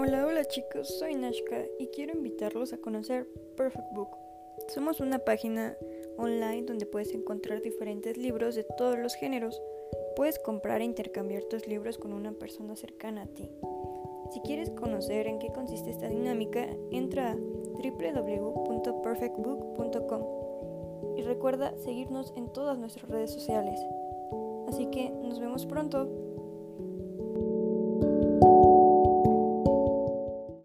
Hola hola chicos, soy Nashka y quiero invitarlos a conocer Perfect Book. Somos una página online donde puedes encontrar diferentes libros de todos los géneros. Puedes comprar e intercambiar tus libros con una persona cercana a ti. Si quieres conocer en qué consiste esta dinámica, entra a www.perfectbook.com y recuerda seguirnos en todas nuestras redes sociales. Así que nos vemos pronto.